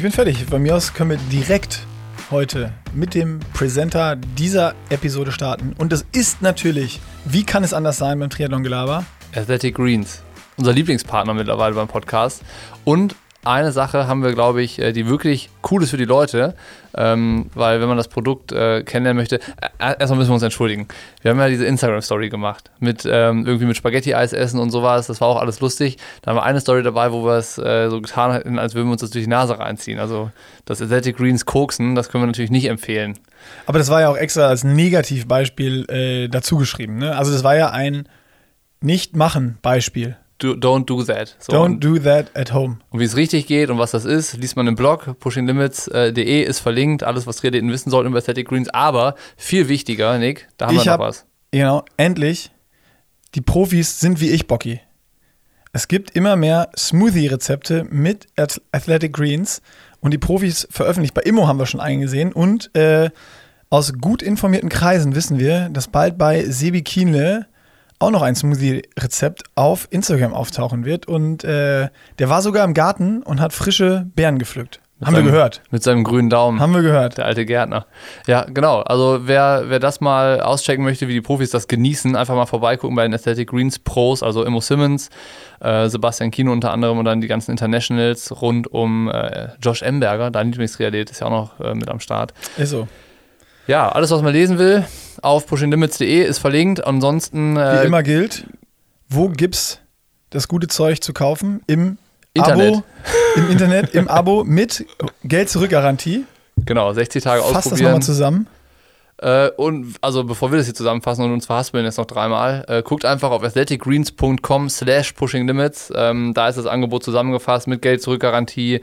Ich bin fertig. Bei mir aus können wir direkt heute mit dem Presenter dieser Episode starten. Und das ist natürlich, wie kann es anders sein beim Triathlon-Gelaber? Athletic Greens, unser Lieblingspartner mittlerweile beim Podcast. Und eine Sache haben wir, glaube ich, äh, die wirklich cool ist für die Leute, ähm, weil wenn man das Produkt äh, kennenlernen möchte, äh, erstmal müssen wir uns entschuldigen. Wir haben ja diese Instagram-Story gemacht, mit ähm, irgendwie mit Spaghetti-Eis essen und sowas, das war auch alles lustig. Da haben wir eine Story dabei, wo wir es äh, so getan hätten, als würden wir uns das durch die Nase reinziehen. Also das Athletic Greens Koksen, das können wir natürlich nicht empfehlen. Aber das war ja auch extra als Negativbeispiel äh, dazu geschrieben. Ne? Also das war ja ein Nicht-Machen-Beispiel do, don't do that. So, don't do that at home. Und wie es richtig geht und was das ist, liest man im Blog. Pushinglimits.de ist verlinkt. Alles, was Triathleten wissen sollten über Aesthetic Greens. Aber viel wichtiger, Nick, da haben ich wir noch hab, was. Genau, endlich. Die Profis sind wie ich, Bocky. Es gibt immer mehr Smoothie-Rezepte mit Athletic Greens und die Profis veröffentlicht. Bei Immo haben wir schon eingesehen und äh, aus gut informierten Kreisen wissen wir, dass bald bei Sebi Kienle auch noch ein Smoothie-Rezept auf Instagram auftauchen wird. Und äh, der war sogar im Garten und hat frische Beeren gepflückt. Mit Haben seinem, wir gehört. Mit seinem grünen Daumen. Haben wir gehört. Der alte Gärtner. Ja, genau. Also wer, wer das mal auschecken möchte, wie die Profis das genießen, einfach mal vorbeigucken bei den Athletic Greens Pros, also Immo Simmons, äh, Sebastian Kino unter anderem und dann die ganzen Internationals rund um äh, Josh Emberger, dein Lieblingstriathlet, ist ja auch noch äh, mit am Start. Ist so. Ja, alles, was man lesen will, auf pushinglimits.de ist verlinkt. Ansonsten. Äh, Wie immer gilt, wo gibt's das gute Zeug zu kaufen? Im Internet. Abo, im Internet, im Abo mit Geld-Zurück-Garantie. Genau, 60 Tage Fass ausprobieren. Fass das nochmal zusammen. Äh, und also bevor wir das hier zusammenfassen und uns verhaspeln jetzt noch dreimal, äh, guckt einfach auf athleticgreens.com slash pushinglimits. Ähm, da ist das Angebot zusammengefasst mit Geld-Zurück-Garantie,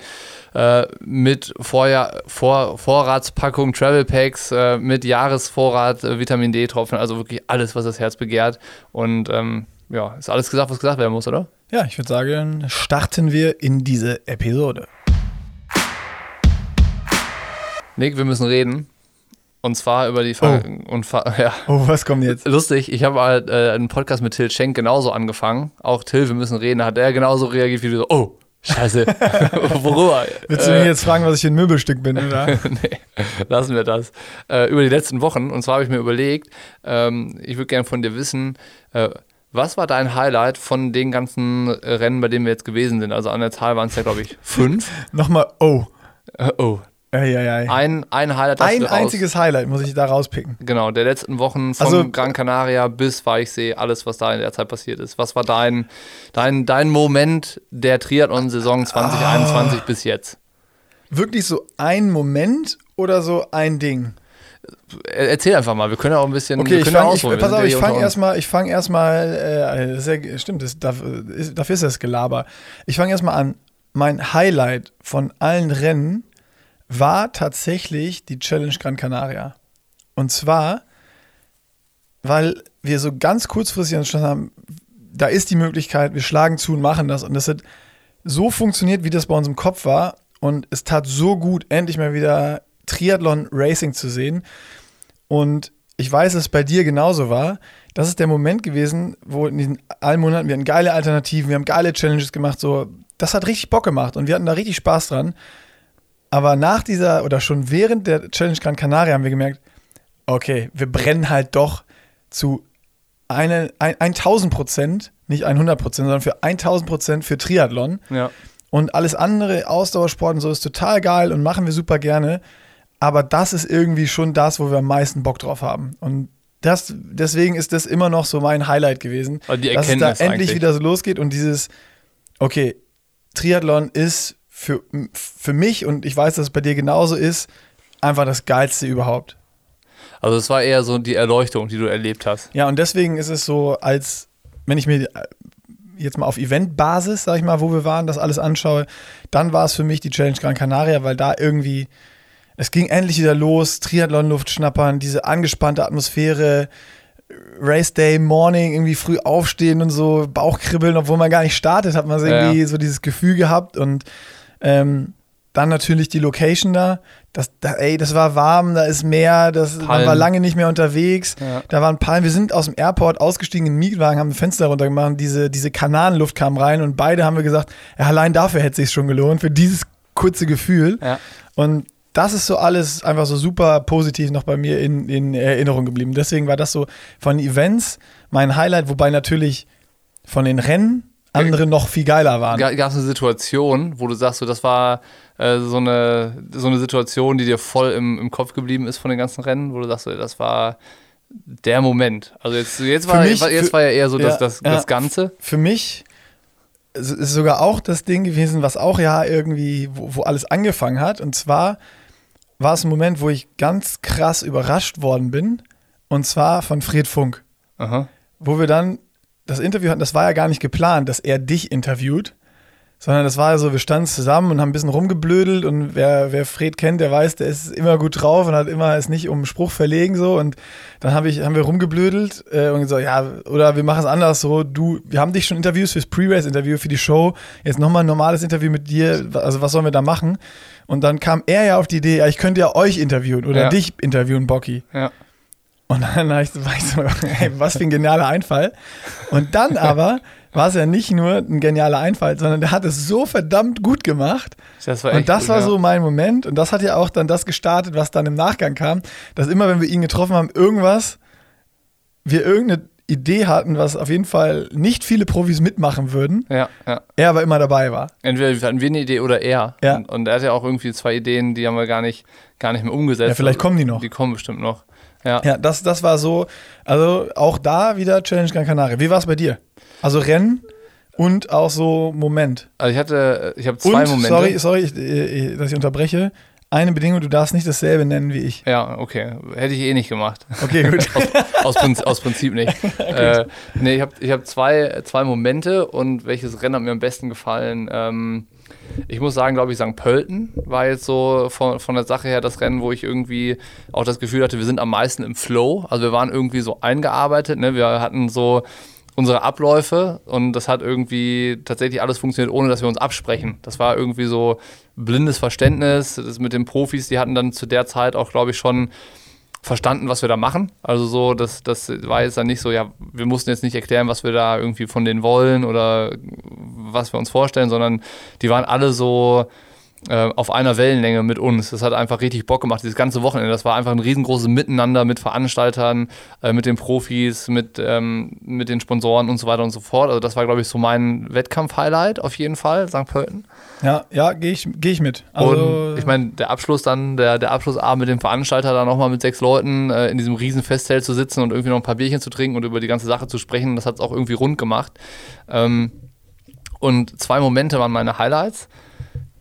äh, mit Vorjahr, Vor Vorratspackung, Travel Packs, äh, mit Jahresvorrat, äh, Vitamin D-Tropfen, also wirklich alles, was das Herz begehrt. Und ähm, ja, ist alles gesagt, was gesagt werden muss, oder? Ja, ich würde sagen, starten wir in diese Episode. Nick, wir müssen reden. Und zwar über die Ver oh. und Ver ja. Oh, was kommt jetzt? Lustig, ich habe halt, äh, einen Podcast mit Till Schenk genauso angefangen. Auch Till, wir müssen reden, da hat er genauso reagiert wie du so, oh, scheiße, worüber? Willst du mich jetzt fragen, was ich ein Möbelstück bin, oder? nee, lassen wir das. Äh, über die letzten Wochen, und zwar habe ich mir überlegt, ähm, ich würde gerne von dir wissen, äh, was war dein Highlight von den ganzen Rennen, bei denen wir jetzt gewesen sind? Also an der Zahl waren es ja, glaube ich, fünf. Nochmal, oh. Äh, oh. Ei, ei, ei. Ein, ein Highlight. Ein einziges Highlight muss ich da rauspicken. Genau, der letzten Wochen von also, Gran Canaria bis Weichsee, alles, was da in der Zeit passiert ist. Was war dein, dein, dein Moment der Triathlon-Saison 2021 ah. bis jetzt? Wirklich so ein Moment oder so ein Ding? Erzähl einfach mal, wir können ja auch ein bisschen. Okay, ich fang, ich, pass auf, ich fange erstmal, ich fange erstmal, äh, ja, stimmt, das, dafür ist das Gelaber. Ich fange erstmal an. Mein Highlight von allen Rennen war tatsächlich die Challenge Gran Canaria. Und zwar, weil wir so ganz kurzfristig entschlossen haben, da ist die Möglichkeit, wir schlagen zu und machen das. Und das hat so funktioniert, wie das bei uns im Kopf war. Und es tat so gut, endlich mal wieder Triathlon Racing zu sehen. Und ich weiß, dass es bei dir genauso war. Das ist der Moment gewesen, wo in diesen allen Monaten wir hatten geile Alternativen, wir haben geile Challenges gemacht. So, das hat richtig Bock gemacht und wir hatten da richtig Spaß dran. Aber nach dieser oder schon während der Challenge Gran Canaria haben wir gemerkt, okay, wir brennen halt doch zu eine, ein, 1000 Prozent, nicht 100 Prozent, sondern für 1000 Prozent für Triathlon. Ja. Und alles andere, Ausdauersport und so, ist total geil und machen wir super gerne. Aber das ist irgendwie schon das, wo wir am meisten Bock drauf haben. Und das, deswegen ist das immer noch so mein Highlight gewesen. die dass es da endlich eigentlich. wieder so losgeht und dieses, okay, Triathlon ist für, für mich, und ich weiß, dass es bei dir genauso ist, einfach das Geilste überhaupt. Also es war eher so die Erleuchtung, die du erlebt hast. Ja, und deswegen ist es so, als wenn ich mir äh, jetzt mal auf Eventbasis, sag ich mal, wo wir waren, das alles anschaue, dann war es für mich die Challenge Gran Canaria, weil da irgendwie, es ging endlich wieder los, Triathlon-Luft schnappern, diese angespannte Atmosphäre, Race Day Morning, irgendwie früh aufstehen und so, Bauchkribbeln, obwohl man gar nicht startet, hat man irgendwie ja. so dieses Gefühl gehabt und ähm, dann natürlich die Location da. Das, da, ey, das war warm, da ist Meer, das, man war lange nicht mehr unterwegs. Ja. Da waren Palmen. Wir sind aus dem Airport ausgestiegen in den Mietwagen, haben ein Fenster runtergemacht, diese, diese Kananenluft kam rein und beide haben wir gesagt, ja, allein dafür hätte es sich schon gelohnt, für dieses kurze Gefühl. Ja. Und das ist so alles einfach so super positiv noch bei mir in, in Erinnerung geblieben. Deswegen war das so von Events mein Highlight, wobei natürlich von den Rennen andere noch viel geiler waren. Gab es eine Situation, wo du sagst, so, das war äh, so, eine, so eine Situation, die dir voll im, im Kopf geblieben ist von den ganzen Rennen, wo du sagst, so, das war der Moment. Also jetzt, jetzt, war, mich- jetzt für- war ja eher so das, ja, das, ja. das Ganze. Für mich ist ist sogar auch das Ding gewesen, was auch ja irgendwie, wo, wo alles angefangen hat. Und zwar war es ein Moment, wo ich ganz krass überrascht worden bin. Und zwar von Fred Funk. Aha. wo wir dann das Interview hatten, das war ja gar nicht geplant, dass er dich interviewt, sondern das war ja so, wir standen zusammen und haben ein bisschen rumgeblödelt und wer, wer Fred kennt, der weiß, der ist immer gut drauf und hat immer es nicht um Spruch verlegen so und dann hab ich, haben wir rumgeblödelt äh, und gesagt, ja, oder wir machen es anders so, du, wir haben dich schon interviewt fürs Pre-Race-Interview, für die Show, jetzt nochmal ein normales Interview mit dir, also was sollen wir da machen? Und dann kam er ja auf die Idee, ja, ich könnte ja euch interviewen oder Ja. dich interviewen, Bocky. Ja. Und dann war ich, so- ey, was für ein genialer Einfall. Und dann aber war es ja nicht nur ein genialer Einfall, sondern der hat es so verdammt gut gemacht. Das Und das gut, war ja. so mein Moment. Und das hat ja auch dann das gestartet, was dann im Nachgang kam, dass immer, wenn wir ihn getroffen haben, irgendwas, wir irgendeine Idee hatten, was auf jeden Fall nicht viele Profis mitmachen würden, Ja, ja. er aber immer dabei war. Entweder hatten wir eine Idee oder er. Ja. Und, und er hat ja auch irgendwie zwei Ideen, die haben wir gar nicht, gar nicht mehr umgesetzt. Ja, vielleicht kommen die noch. Die kommen bestimmt noch. Ja. Ja, das, das war so, also auch da wieder Challenge Gran Canaria. Wie war es bei dir? Also Rennen und auch so Moment. Also ich hatte, ich habe zwei und, Momente. sorry, sorry, ich, äh, dass ich unterbreche. Eine Bedingung, du darfst nicht dasselbe nennen wie ich. Ja, okay. Hätte ich eh nicht gemacht. Okay, gut. aus, Prinzip, aus Prinzip nicht. äh, nee, ich habe ich hab zwei, zwei Momente und welches Rennen hat mir am besten gefallen? Ähm, ich muss sagen, glaube ich, St. Pölten war jetzt so von, von der Sache her das Rennen, wo ich irgendwie auch das Gefühl hatte, wir sind am meisten im Flow. Also wir waren irgendwie so eingearbeitet. Ne? Wir hatten so unsere Abläufe und das hat irgendwie tatsächlich alles funktioniert, ohne dass wir uns absprechen. Das war irgendwie so blindes Verständnis. Das mit den Profis, die hatten dann zu der Zeit auch, glaube ich, schon verstanden, was wir da machen. Also so, das, das war jetzt dann nicht so, ja, wir mussten jetzt nicht erklären, was wir da irgendwie von denen wollen oder was wir uns vorstellen, sondern die waren alle so äh, auf einer Wellenlänge mit uns. Das hat einfach richtig Bock gemacht, dieses ganze Wochenende. Das war einfach ein riesengroßes Miteinander mit Veranstaltern, äh, mit den Profis, mit, ähm, mit den Sponsoren und so weiter und so fort. Also das war, glaube ich, so mein Wettkampf-Highlight auf jeden Fall, St. Pölten. Ja, ja, gehe ich, geh ich mit. Also, und ich meine, der Abschluss dann, der, der Abschlussabend mit dem Veranstalter, dann nochmal mit sechs Leuten äh, in diesem riesen Festzelt zu sitzen und irgendwie noch ein paar Bierchen zu trinken und über die ganze Sache zu sprechen, das hat es auch irgendwie rund gemacht. Ähm, und zwei Momente waren meine Highlights.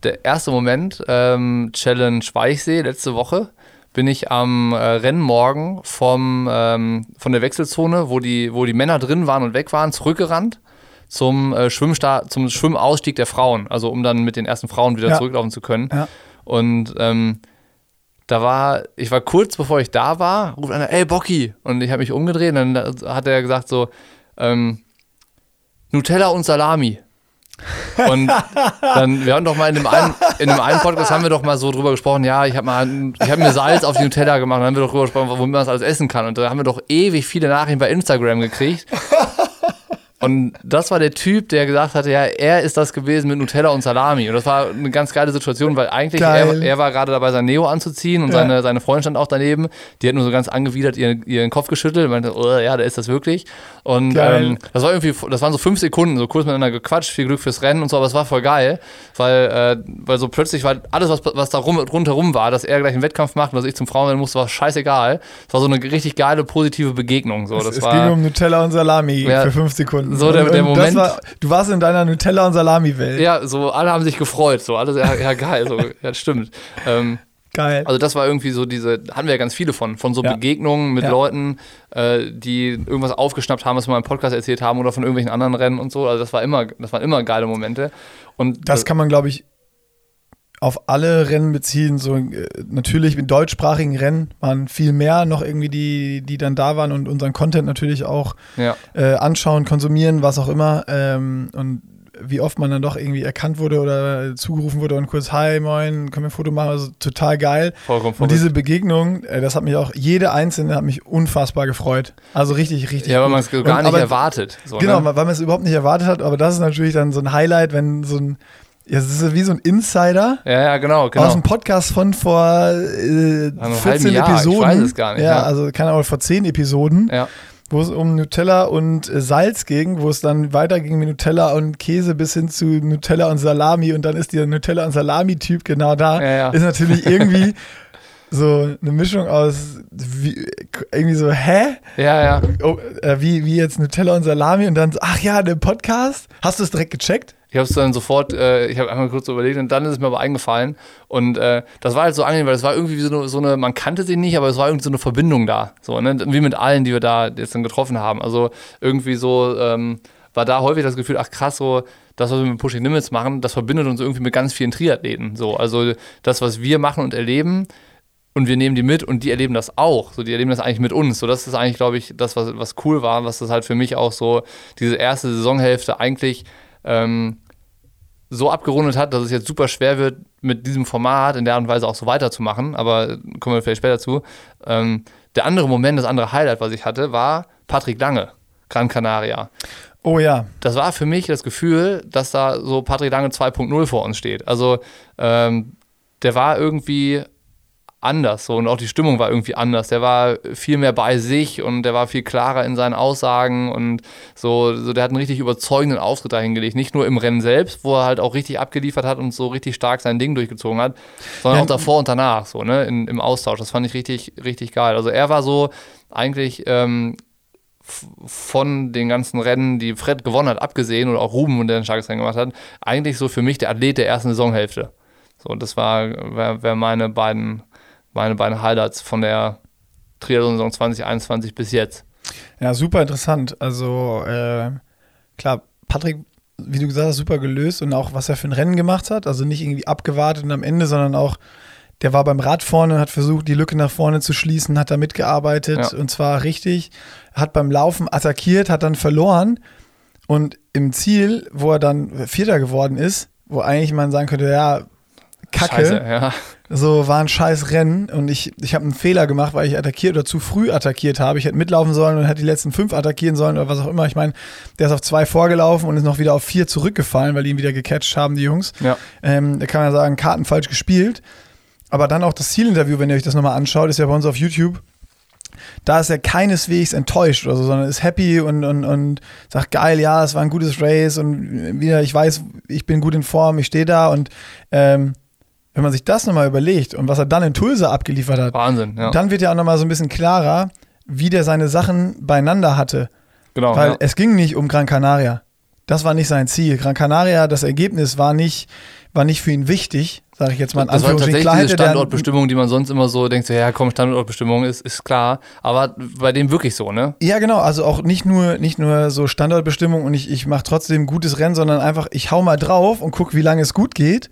Der erste Moment, ähm, Challenge Weichsee, letzte Woche, bin ich am äh, Rennmorgen vom, ähm, von der Wechselzone, wo die, wo die Männer drin waren und weg waren, zurückgerannt zum, äh, Schwimmstart, zum Schwimmausstieg der Frauen, also um dann mit den ersten Frauen wieder Ja. zurücklaufen zu können. Ja. Und ähm, da war, ich war kurz bevor ich da war, ruft einer, ey Bocky. Und ich habe mich umgedreht und dann hat er gesagt so, ähm, Nutella und Salami. Und dann, wir haben doch mal in dem einen, in dem einen Podcast haben wir doch mal so drüber gesprochen, ja, ich habe mal, ich habe mir Salz auf die Nutella gemacht, dann haben wir doch drüber gesprochen, womit man das alles essen kann. Und da haben wir doch ewig viele Nachrichten bei Instagram gekriegt. Und das war der Typ, der gesagt hatte, ja, er ist das gewesen mit Nutella und Salami. Und das war eine ganz geile Situation, weil eigentlich er, er war gerade dabei, sein Neo anzuziehen und Ja. seine, seine Freundin stand auch daneben. Die hat nur so ganz angewidert ihren, ihren Kopf geschüttelt und meinte, oh, ja, der ist das wirklich. Und ähm, das war irgendwie, das waren so fünf Sekunden, so kurz miteinander gequatscht, viel Glück fürs Rennen und so, aber es war voll geil, weil, äh, weil so plötzlich war alles, was, was da rum, rundherum war, dass er gleich einen Wettkampf macht und dass ich zum Frauenrennen musste, war scheißegal. Es war so eine richtig geile, positive Begegnung. So. Das es war, ging um Nutella und Salami Ja. für fünf Sekunden. So, der- der Moment- Das war, du warst in deiner Nutella und Salami-Welt. Ja, so alle haben sich gefreut, so alles, ja, ja geil, so, ja, stimmt. Ähm, Geil. also das war irgendwie so diese, hatten wir ja ganz viele von, von so Ja. Begegnungen mit Ja. Leuten, äh, die irgendwas aufgeschnappt haben, was wir mal im Podcast erzählt haben oder von irgendwelchen anderen Rennen und so. Also das war immer, das waren immer geile Momente. Und Das kann man, glaube ich, auf alle Rennen beziehen. So, äh, natürlich mit deutschsprachigen Rennen waren viel mehr noch irgendwie die, die dann da waren und unseren Content natürlich auch ja, äh, anschauen, konsumieren, was auch immer. Ähm, und wie oft man dann doch irgendwie erkannt wurde oder zugerufen wurde und kurz Hi, moin, können wir ein Foto machen? Also total geil. vollkommen Und diese Begegnung, äh, das hat mich auch, jede einzelne hat mich unfassbar gefreut. Also richtig, richtig. ja, weil man es gar Und- nicht aber- erwartet. So, Genau, ne? weil man es überhaupt nicht erwartet hat, aber das ist natürlich dann so ein Highlight, wenn so ein Ja, das ist wie so ein Insider Ja, ja, genau, genau. aus einem Podcast von vor äh, einem 14 halben Jahr, ich Episoden. weiß es gar nicht, Ja, ja. also keine Ahnung, vor 10 Episoden, ja. wo es um Nutella und äh, Salz ging, wo es dann weiterging mit Nutella und Käse bis hin zu Nutella und Salami und dann ist der Nutella und Salami-Typ genau da. Ja, ja. Ist natürlich irgendwie so eine Mischung aus wie, irgendwie so, hä? ja, ja. Oh, äh, wie, wie jetzt Nutella und Salami und dann so, ach ja, der Podcast. Hast du es direkt gecheckt? Ich habe es dann sofort, äh, ich habe einmal kurz überlegt und dann ist es mir aber eingefallen. Und äh, das war halt so angenehm, weil es war irgendwie so eine, so eine, man kannte sie nicht, aber es war irgendwie so eine Verbindung da. So, ne? Wie mit allen, die wir da jetzt dann getroffen haben. Also irgendwie so ähm, war da häufig das Gefühl, ach krass, so das, was wir mit Pushing Limits machen, das verbindet uns irgendwie mit ganz vielen Triathleten. So, also das, was wir machen und erleben, und wir nehmen die mit und die erleben das auch. So, die erleben das eigentlich mit uns. So, das ist eigentlich, glaube ich, das, was, was cool war, was das halt für mich auch so, diese erste Saisonhälfte eigentlich ähm, so abgerundet hat, dass es jetzt super schwer wird, mit diesem Format in der Art und Weise auch so weiterzumachen. Aber kommen wir vielleicht später zu. Ähm, der andere Moment, das andere Highlight, was ich hatte, war Patrick Lange, Gran Canaria Oh ja. das war für mich das Gefühl, dass da so Patrick Lange 2.0 vor uns steht. Also ähm, der war irgendwie anders so und auch die Stimmung war irgendwie anders. Der war viel mehr bei sich und der war viel klarer in seinen Aussagen und so, so der hat einen richtig überzeugenden Auftritt da hingelegt. Nicht nur im Rennen selbst, wo er halt auch richtig abgeliefert hat und so richtig stark sein Ding durchgezogen hat, sondern Ja, auch davor und danach, so, ne, in, im Austausch. Das fand ich richtig, richtig geil. Also er war so eigentlich ähm, von den ganzen Rennen, die Fred gewonnen hat, abgesehen oder auch Ruben, der ein starkes Rennen gemacht hat, eigentlich so für mich der Athlet der ersten Saisonhälfte. So, das war wär, wär meine beiden meine beiden Highlights von der Triathlon-Saison 2021 bis jetzt. Ja, super interessant. Also, äh, klar, Patrick, wie du gesagt hast, super gelöst und auch, was er für ein Rennen gemacht hat. Also nicht irgendwie abgewartet und am Ende, sondern auch, der war beim Rad vorne, hat versucht, die Lücke nach vorne zu schließen, hat da mitgearbeitet Ja. und zwar richtig, hat beim Laufen attackiert, hat dann verloren und im Ziel, wo er dann Vierter geworden ist, wo eigentlich man sagen könnte, ja, Kacke, Scheiße, ja. so war ein scheiß Rennen und ich, ich habe einen Fehler gemacht, weil ich attackiert oder zu früh attackiert habe. Ich hätte mitlaufen sollen und hätte die letzten fünf attackieren sollen oder was auch immer. Ich meine, der ist auf zwei vorgelaufen und ist noch wieder auf vier zurückgefallen, weil die ihn wieder gecatcht haben, die Jungs. Ja. Ähm, da kann man sagen, Karten falsch gespielt. Aber dann auch das Zielinterview, wenn ihr euch das nochmal anschaut, ist ja bei uns auf YouTube. Da ist er keineswegs enttäuscht oder so, sondern ist happy und, und, und sagt, geil, ja, es war ein gutes Race und wieder, ich weiß, ich bin gut in Form, ich stehe da und ähm, wenn man sich das nochmal überlegt und was er dann in Tulsa abgeliefert hat, Wahnsinn, ja. dann wird ja auch nochmal so ein bisschen klarer, wie der seine Sachen beieinander hatte. genau. Weil ja. es ging nicht um Gran Canaria. Das war nicht sein Ziel. Gran Canaria, das Ergebnis war nicht, war nicht für ihn wichtig, sage ich jetzt mal in Das war Anführungsstrichen. tatsächlich Klar Standortbestimmung, die man sonst immer so denkt, so, ja komm, Standortbestimmung ist, ist klar. Aber bei dem wirklich so, ne? Ja, genau. Also auch nicht nur, nicht nur so Standortbestimmung und ich, ich mache trotzdem gutes Rennen, sondern einfach, ich hau mal drauf und guck, wie lange es gut geht.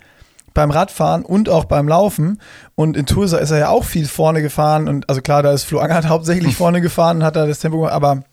Beim Radfahren und auch beim Laufen. Und in Tulsa ist er ja auch viel vorne gefahren. Und also klar, da ist Flo Angert hauptsächlich vorne gefahren und hat da das Tempo gemacht. Aber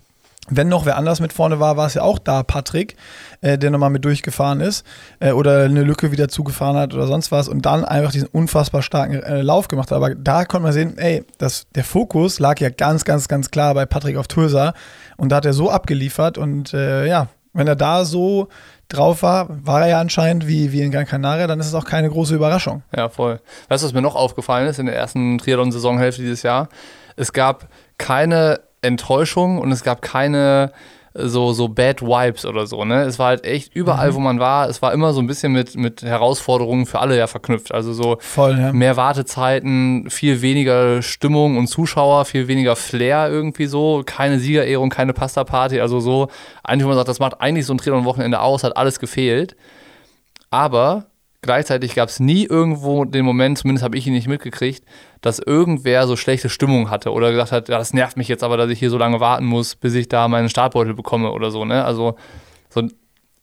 wenn noch wer anders mit vorne war, war es ja auch da Patrick, äh, der nochmal mit durchgefahren ist äh, oder eine Lücke wieder zugefahren hat oder sonst was und dann einfach diesen unfassbar starken äh, Lauf gemacht hat. Aber da konnte man sehen, ey, das, der Fokus lag ja ganz, ganz, ganz klar bei Patrick auf Tulsa und da hat er so abgeliefert und äh, ja, wenn er da so drauf war, war er ja anscheinend wie, wie in Gran Canaria, dann ist es auch keine große Überraschung. Ja, voll. Weißt du, was mir noch aufgefallen ist in der ersten Triathlon-Saisonhälfte dieses Jahr? Es gab keine Enttäuschung und es gab keine so, so Bad Vibes oder so, ne? Es war halt echt überall, wo man war, es war immer so ein bisschen mit, mit Herausforderungen für alle ja verknüpft. Also so Voll, ja. mehr Wartezeiten, viel weniger Stimmung und Zuschauer, viel weniger Flair irgendwie so, keine Siegerehrung, keine Pasta-Party, also so, eigentlich, wo man sagt, das macht eigentlich so ein Triathlon-Wochenende aus, hat alles gefehlt. Aber gleichzeitig gab es nie irgendwo den Moment, zumindest habe ich ihn nicht mitgekriegt, dass irgendwer so schlechte Stimmung hatte oder gesagt hat, ja, das nervt mich jetzt aber, dass ich hier so lange warten muss, bis ich da meinen Startbeutel bekomme oder so, ne? Also so,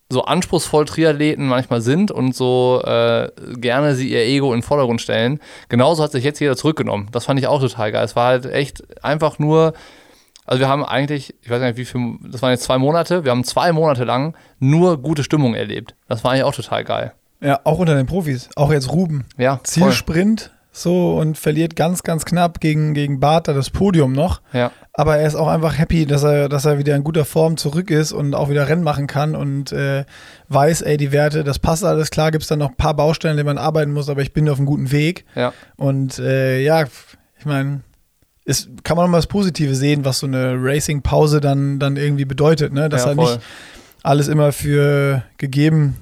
so anspruchsvoll Triathleten manchmal sind und so äh, gerne sie ihr Ego in den Vordergrund stellen, genauso hat sich jetzt jeder zurückgenommen. Das fand ich auch total geil. Es war halt echt einfach nur, also wir haben eigentlich, ich weiß nicht wie viel, das waren jetzt zwei Monate, wir haben zwei Monate lang nur gute Stimmung erlebt. Das war eigentlich auch total geil. Ja, auch unter den Profis. Auch jetzt Ruben. Ja, voll. Zielsprint, so und verliert ganz, ganz knapp gegen, gegen Bartha das Podium noch. Ja. Aber er ist auch einfach happy, dass er, dass er wieder in guter Form zurück ist und auch wieder Rennen machen kann und äh, weiß, ey, die Werte, das passt alles klar, gibt es dann noch ein paar Baustellen, die man arbeiten muss, aber ich bin auf einem guten Weg. Ja. Und äh, ja, ich meine, es kann man noch mal das Positive sehen, was so eine Racing-Pause dann, dann irgendwie bedeutet, ne? Dass Ja, halt voll. nicht alles immer für gegeben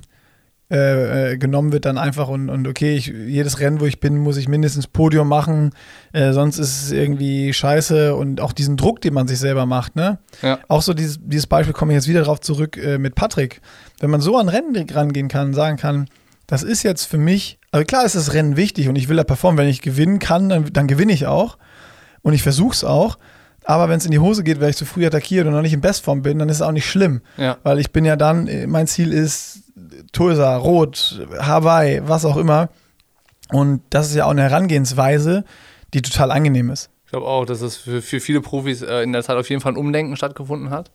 äh, äh, genommen wird dann einfach und, und okay, ich, jedes Rennen, wo ich bin, muss ich mindestens Podium machen, äh, sonst ist es irgendwie scheiße und auch diesen Druck, den man sich selber macht, ne? Ja. Auch so dieses, dieses Beispiel komme ich jetzt wieder drauf zurück äh, mit Patrick. Wenn man so an Rennen rangehen kann, sagen kann, das ist jetzt für mich, also klar ist das Rennen wichtig und ich will da performen, wenn ich gewinnen kann, dann, dann gewinne ich auch und ich versuche es auch. Aber wenn es in die Hose geht, weil ich zu früh attackiert und noch nicht in Bestform bin, dann ist es auch nicht schlimm. Ja. Weil ich bin ja dann, äh, mein Ziel ist Tulsa, Rot, Hawaii, was auch immer. Und das ist ja auch eine Herangehensweise, die total angenehm ist. Ich glaube auch, dass es für, für viele Profis äh, in der Zeit auf jeden Fall ein Umdenken stattgefunden hat.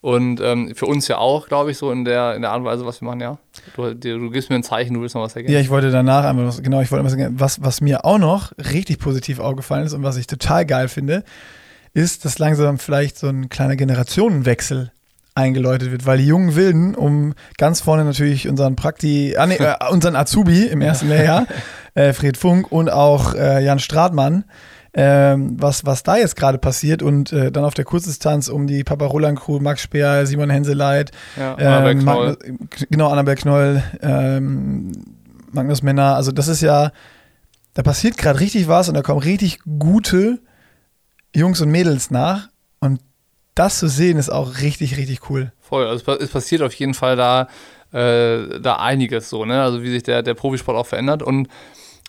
Und ähm, für uns ja auch, glaube ich, so in der, in der Art und Weise, was wir machen, ja. Du, dir- du gibst mir ein Zeichen, du willst noch was ergänzen. Ja, ich wollte danach einfach, was, genau, ich wollte was, was mir auch noch richtig positiv aufgefallen ist und was ich total geil finde, ist, dass langsam vielleicht so ein kleiner Generationenwechsel eingeläutet wird, weil die jungen Wilden, um ganz vorne natürlich unseren Prakti, ah, nee, äh, unseren Azubi im ersten Lehrjahr, äh, Fred Funk und auch äh, Jan Stratmann, ähm, was, was da jetzt gerade passiert und äh, dann auf der Kurzdistanz um die Papa Roland Crew, Max Speer, Simon Henseleit, Ja, Annabel ähm, Knoll. Magnus, genau, Annabel Knoll, ähm, Magnus Männer, also das ist ja, da passiert gerade richtig was und da kommen richtig gute Jungs und Mädels nach und das zu sehen ist auch richtig, richtig cool. Voll, also es pa- es passiert auf jeden Fall da, äh, da einiges so, ne? Also wie sich der, der Profisport auch verändert. Und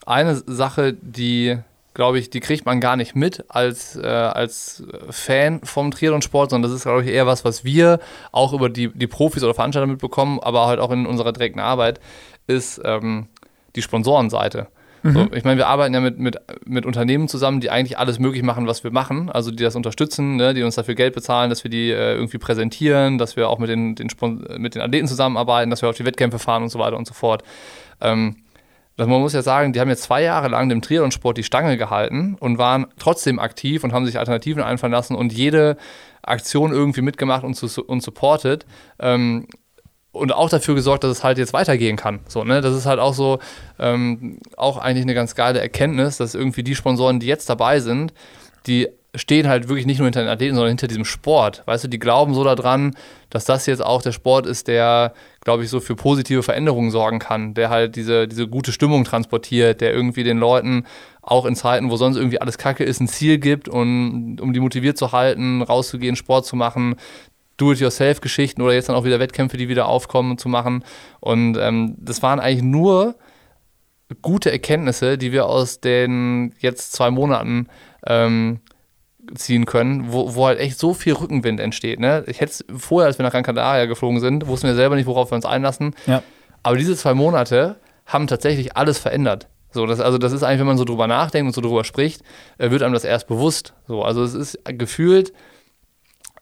eine Sache, die, glaube ich, die kriegt man gar nicht mit als, äh, als Fan vom Triathlon-Sport, sondern das ist, glaube ich, eher was, was wir auch über die, die Profis oder Veranstalter mitbekommen, aber halt auch in unserer direkten Arbeit, ist ähm, die Sponsorenseite. So, ich meine, wir arbeiten ja mit, mit, mit Unternehmen zusammen, die eigentlich alles möglich machen, was wir machen. Also die das unterstützen, ne, die uns dafür Geld bezahlen, dass wir die äh, irgendwie präsentieren, dass wir auch mit den, den, Spon mit den Athleten zusammenarbeiten, dass wir auf die Wettkämpfe fahren und so weiter und so fort. Ähm, das, man muss ja sagen, die haben jetzt zwei Jahre lang dem Triathlon-Sport die Stange gehalten und waren trotzdem aktiv und haben sich Alternativen einfallen lassen und jede Aktion irgendwie mitgemacht und, zu, und supportet. Ähm, und auch dafür gesorgt, dass es halt jetzt weitergehen kann. So, ne? Das ist halt auch so, ähm, auch eigentlich eine ganz geile Erkenntnis, dass irgendwie die Sponsoren, die jetzt dabei sind, die stehen halt wirklich nicht nur hinter den Athleten, sondern hinter diesem Sport. Weißt du, die glauben so daran, dass das jetzt auch der Sport ist, der, glaube ich, so für positive Veränderungen sorgen kann, der halt diese, diese gute Stimmung transportiert, der irgendwie den Leuten auch in Zeiten, wo sonst irgendwie alles Kacke ist, ein Ziel gibt und um die motiviert zu halten, rauszugehen, Sport zu machen, Do-it-yourself-Geschichten oder jetzt dann auch wieder Wettkämpfe, die wieder aufkommen, zu machen. Und ähm, das waren eigentlich nur gute Erkenntnisse, die wir aus den jetzt zwei Monaten ähm, ziehen können, wo, wo halt echt so viel Rückenwind entsteht. Ne? Ich hätte es vorher, als wir nach Gran Canaria geflogen sind, wussten wir selber nicht, worauf wir uns einlassen. Ja. Aber diese zwei Monate haben tatsächlich alles verändert. So, das, also das ist eigentlich, wenn man so drüber nachdenkt und so drüber spricht, äh, wird einem das erst bewusst. So, also es ist gefühlt,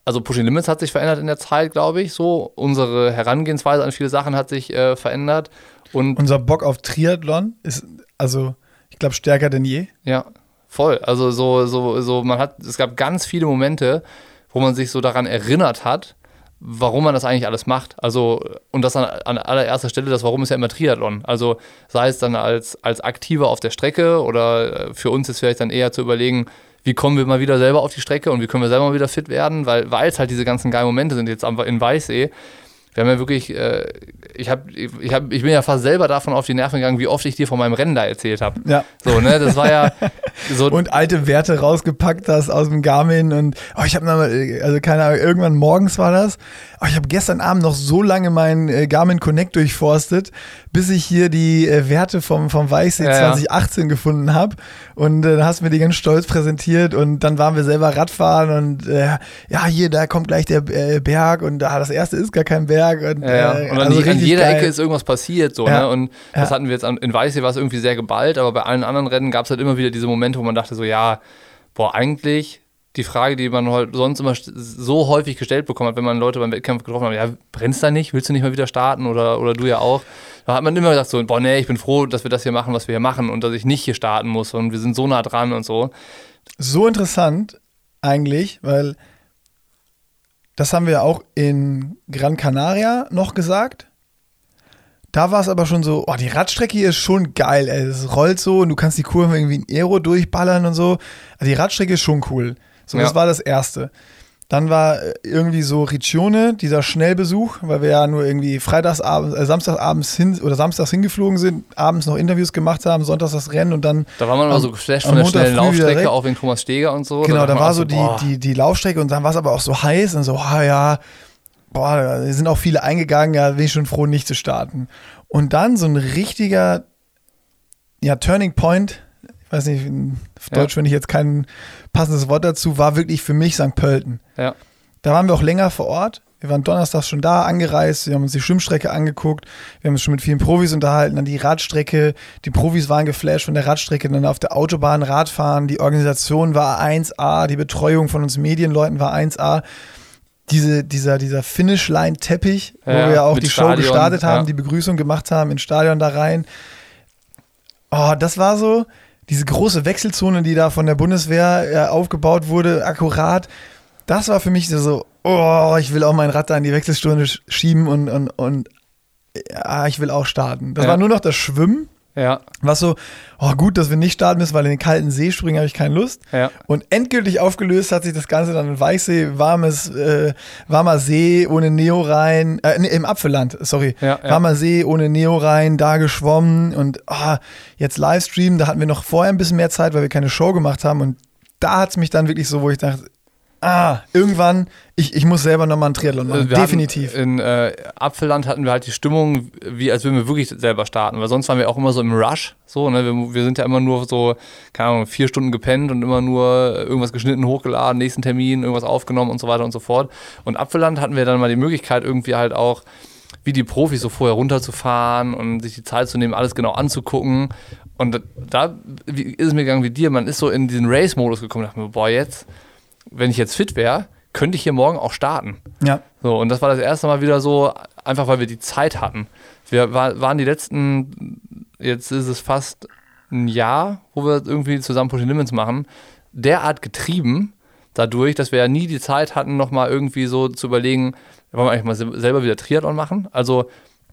also Pushing Limits hat sich verändert in der Zeit, glaube ich. So, unsere Herangehensweise an viele Sachen hat sich äh, verändert. Und Unser Bock auf Triathlon ist, also, ich glaube, stärker denn je. Ja, voll. Also so, so, so, man hat, es gab ganz viele Momente, wo man sich so daran erinnert hat, warum man das eigentlich alles macht. Also, und das an, an allererster Stelle, das Warum ist ja immer Triathlon. Also, sei es dann als, als Aktiver auf der Strecke oder äh, für uns ist vielleicht dann eher zu überlegen, wie kommen wir mal wieder selber auf die Strecke und wie können wir selber mal wieder fit werden, weil weil es halt diese ganzen geilen Momente sind jetzt einfach in Weißsee. Wir haben ja wirklich, äh, ich, hab, ich, hab, ich bin ja fast selber davon auf die Nerven gegangen, wie oft ich dir von meinem Rennen da erzählt habe. Ja. So, ne, das war ja so. Und alte Werte rausgepackt hast aus dem Garmin und oh, ich habe mal, also keine Ahnung, irgendwann morgens war das. Oh, ich habe gestern Abend noch so lange meinen äh, Garmin Connect durchforstet, bis ich hier die äh, Werte vom, vom Weißsee Ja, ja. 2018 gefunden habe. Und äh, dann hast du mir die ganz stolz präsentiert und dann waren wir selber Radfahren und äh, ja, hier, da kommt gleich der äh, Berg und da das erste ist gar kein Berg. Und, Ja, ja. äh, Und an, also an richtig jeder geil. Ecke ist irgendwas passiert. So, Ja. ne? Und das Ja. hatten wir jetzt an, in Weißsee war es irgendwie sehr geballt, aber bei allen anderen Rennen gab es halt immer wieder diese Momente, wo man dachte so, ja, boah, eigentlich die Frage, die man heute sonst immer so häufig gestellt bekommen hat, wenn man Leute beim Wettkampf getroffen hat, ja, brennst da nicht? Willst du nicht mal wieder starten? Oder, oder du ja auch. Da hat man immer gesagt so, boah, nee, ich bin froh, dass wir das hier machen, was wir hier machen und dass ich nicht hier starten muss und wir sind so nah dran und so. So interessant eigentlich, weil das haben wir auch in Gran Canaria noch gesagt. Da war es aber schon so, oh, die Radstrecke hier ist schon geil, ey. Es rollt so und du kannst die Kurven irgendwie in Aero durchballern und so. Also die Radstrecke ist schon cool. So, ja. das war das Erste. Dann war äh, irgendwie so Riccione, dieser Schnellbesuch, weil wir ja nur irgendwie freitagsabends, äh, samstagsabends hin oder samstags hingeflogen sind, abends noch Interviews gemacht haben, sonntags das Rennen und dann. Da war man immer so geflasht von der schnellen Laufstrecke, auch wegen Thomas Steger und so. Genau, da, war so die, die, die Laufstrecke und dann war es aber auch so heiß und so, ah ja, boah, da sind auch viele eingegangen, ja, bin ich schon froh, nicht zu starten. Und dann so ein richtiger, ja, Turning Point, weiß nicht, auf Deutsch ja. finde ich jetzt kein passendes Wort dazu, war wirklich für mich St. Pölten. Ja. Da waren wir auch länger vor Ort. Wir waren donnerstags schon da angereist, wir haben uns die Schwimmstrecke angeguckt, wir haben uns schon mit vielen Profis unterhalten, dann die Radstrecke, die Profis waren geflasht von der Radstrecke, dann auf der Autobahn Radfahren, die Organisation war 1A, die Betreuung von uns Medienleuten war 1A. Diese, dieser, dieser Finish-Line-Teppich, ja, wo wir auch die Stadion, Show gestartet haben, ja. die Begrüßung gemacht haben, ins Stadion da rein. Oh, das war so, diese große Wechselzone, die da von der Bundeswehr äh, aufgebaut wurde, akkurat, das war für mich so, oh, ich will auch mein Rad da in die Wechselstunde schieben und, und, und ja, ich will auch starten. Das ja. war nur noch das Schwimmen. Ja. Was so, oh gut, dass wir nicht starten müssen, weil in den kalten See springen habe ich keine Lust. Ja. Und endgültig aufgelöst hat sich das Ganze dann in Weichsee, warmes, äh, warmer See ohne Neo rein, äh, nee, im Apfelland, sorry. Ja, ja. Warmer See ohne Neo rein, da geschwommen und oh, jetzt Livestream, da hatten wir noch vorher ein bisschen mehr Zeit, weil wir keine Show gemacht haben und da hat es mich dann wirklich so, wo ich dachte, ah, irgendwann, ich, ich muss selber nochmal einen Triathlon machen. Wir Definitiv. in äh, Apfelland hatten wir halt die Stimmung, wie als würden wir wirklich selber starten, weil sonst waren wir auch immer so im Rush. So, ne? wir, wir sind ja immer nur so, keine Ahnung, vier Stunden gepennt und immer nur irgendwas geschnitten, hochgeladen, nächsten Termin, irgendwas aufgenommen und so weiter und so fort. Und Apfelland hatten wir dann mal die Möglichkeit, irgendwie halt auch wie die Profis so vorher runterzufahren und sich die Zeit zu nehmen, alles genau anzugucken. Und da ist es mir gegangen wie dir, man ist so in diesen Race-Modus gekommen, dachte mir, boah, jetzt wenn ich jetzt fit wäre, könnte ich hier morgen auch starten. Ja. So, und das war das erste Mal wieder so, einfach weil wir die Zeit hatten. Wir war, waren die letzten, jetzt ist es fast ein Jahr, wo wir irgendwie zusammen Pushing Limits machen, derart getrieben dadurch, dass wir ja nie die Zeit hatten, nochmal irgendwie so zu überlegen, wollen wir eigentlich mal selber wieder Triathlon machen? Also,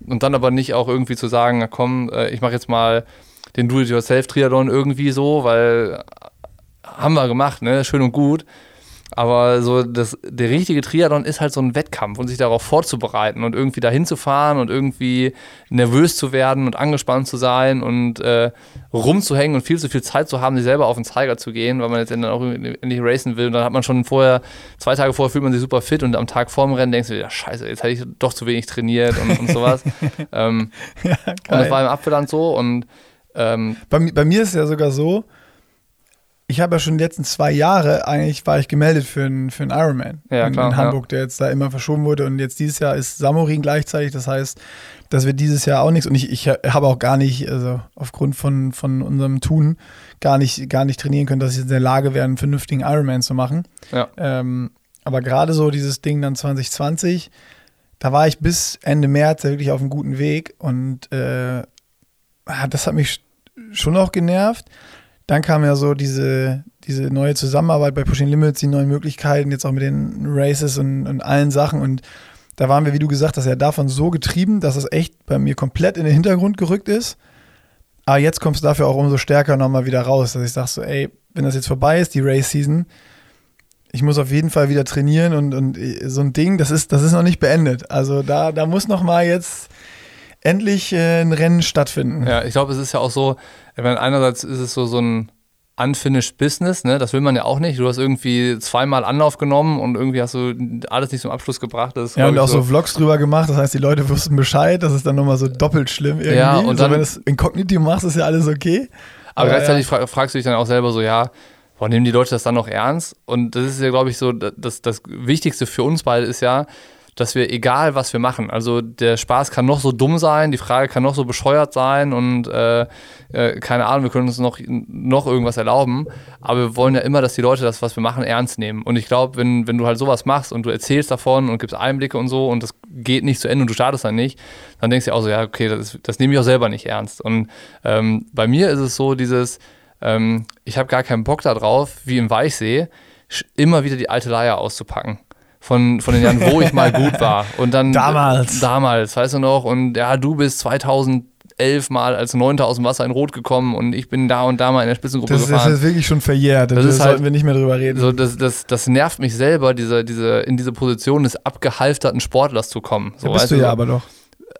und dann aber nicht auch irgendwie zu sagen, na komm, äh, ich mache jetzt mal den Do-it-yourself-Triathlon irgendwie so, weil haben wir gemacht, ne, schön und gut. Aber so das, der richtige Triathlon ist halt so ein Wettkampf und sich darauf vorzubereiten und irgendwie dahin zu fahren und irgendwie nervös zu werden und angespannt zu sein und äh, rumzuhängen und viel zu viel Zeit zu haben, sich selber auf den Zeiger zu gehen, weil man jetzt dann auch endlich racen will. Und dann hat man schon vorher, zwei Tage vorher fühlt man sich super fit und am Tag vorm Rennen denkst du, ja scheiße, jetzt hätte ich doch zu wenig trainiert und, und sowas. ähm, ja, und das war im Apfelland so und ähm, bei, bei mir ist es ja sogar so, ich habe ja schon die letzten zwei Jahre eigentlich war ich gemeldet für einen für Ironman ja, in, klar, in, Hamburg, ja. der jetzt da immer verschoben wurde und jetzt dieses Jahr ist Samorin gleichzeitig. Das heißt, dass wir dieses Jahr auch nichts und ich, ich habe auch gar nicht, also aufgrund von, von unserem Tun, gar nicht, gar nicht trainieren können, dass ich in der Lage wäre, einen vernünftigen Ironman zu machen. Ja. Ähm, aber gerade so dieses Ding dann 2020, da war ich bis Ende März wirklich auf einem guten Weg und äh, das hat mich schon auch genervt dann kam ja so diese, diese neue Zusammenarbeit bei Pushing Limits, die neuen Möglichkeiten, jetzt auch mit den Races und, und allen Sachen. Und da waren wir, wie du gesagt hast, ja davon so getrieben, dass es echt bei mir komplett in den Hintergrund gerückt ist. Aber jetzt kommst du dafür auch umso stärker nochmal wieder raus, dass ich sage so, ey, wenn das jetzt vorbei ist, die Race-Season, ich muss auf jeden Fall wieder trainieren und, und so ein Ding, das ist, das ist noch nicht beendet. Also da, da muss noch mal jetzt endlich äh, ein Rennen stattfinden. Ja, ich glaube, es ist ja auch so, wenn einerseits ist es so, so ein unfinished Business, ne? Das will man ja auch nicht. Du hast irgendwie zweimal Anlauf genommen und irgendwie hast du alles nicht zum Abschluss gebracht. Das ja, und auch so. so Vlogs drüber gemacht, das heißt, die Leute wussten Bescheid, das ist dann nochmal so doppelt schlimm irgendwie. Ja, und so, dann, wenn du es inkognito machst, ist ja alles okay. Aber, aber gleichzeitig ja. fragst du dich dann auch selber so, ja, boah, nehmen die Leute das dann noch ernst? Und das ist ja, glaube ich, so, das, das Wichtigste für uns beide ist ja, dass wir, egal was wir machen, also der Spaß kann noch so dumm sein, die Frage kann noch so bescheuert sein und äh, äh, keine Ahnung, wir können uns noch, noch irgendwas erlauben, aber wir wollen ja immer, dass die Leute das, was wir machen, ernst nehmen. Und ich glaube, wenn, wenn du halt sowas machst und du erzählst davon und gibst Einblicke und so und das geht nicht zu Ende und du startest dann nicht, dann denkst du auch so, ja, okay, das, das nehme ich auch selber nicht ernst. Und ähm, bei mir ist es so, dieses, ähm, ich habe gar keinen Bock darauf, wie im Weichsee, immer wieder die alte Leier auszupacken von, von den Jahren, wo ich mal gut war. Und dann. Damals. damals, weißt du noch? Und ja, du bist 2011 mal als Neunter aus dem Wasser in Rot gekommen und ich bin da und da mal in der Spitzengruppe das, gefahren. Das ist wirklich schon verjährt. Das, das ist halt, sollten wir nicht mehr drüber reden. So, das, das, das nervt mich selber, diese, diese, in diese Position des abgehalfterten Sportlers zu kommen. So, ja, bist du ja aber doch.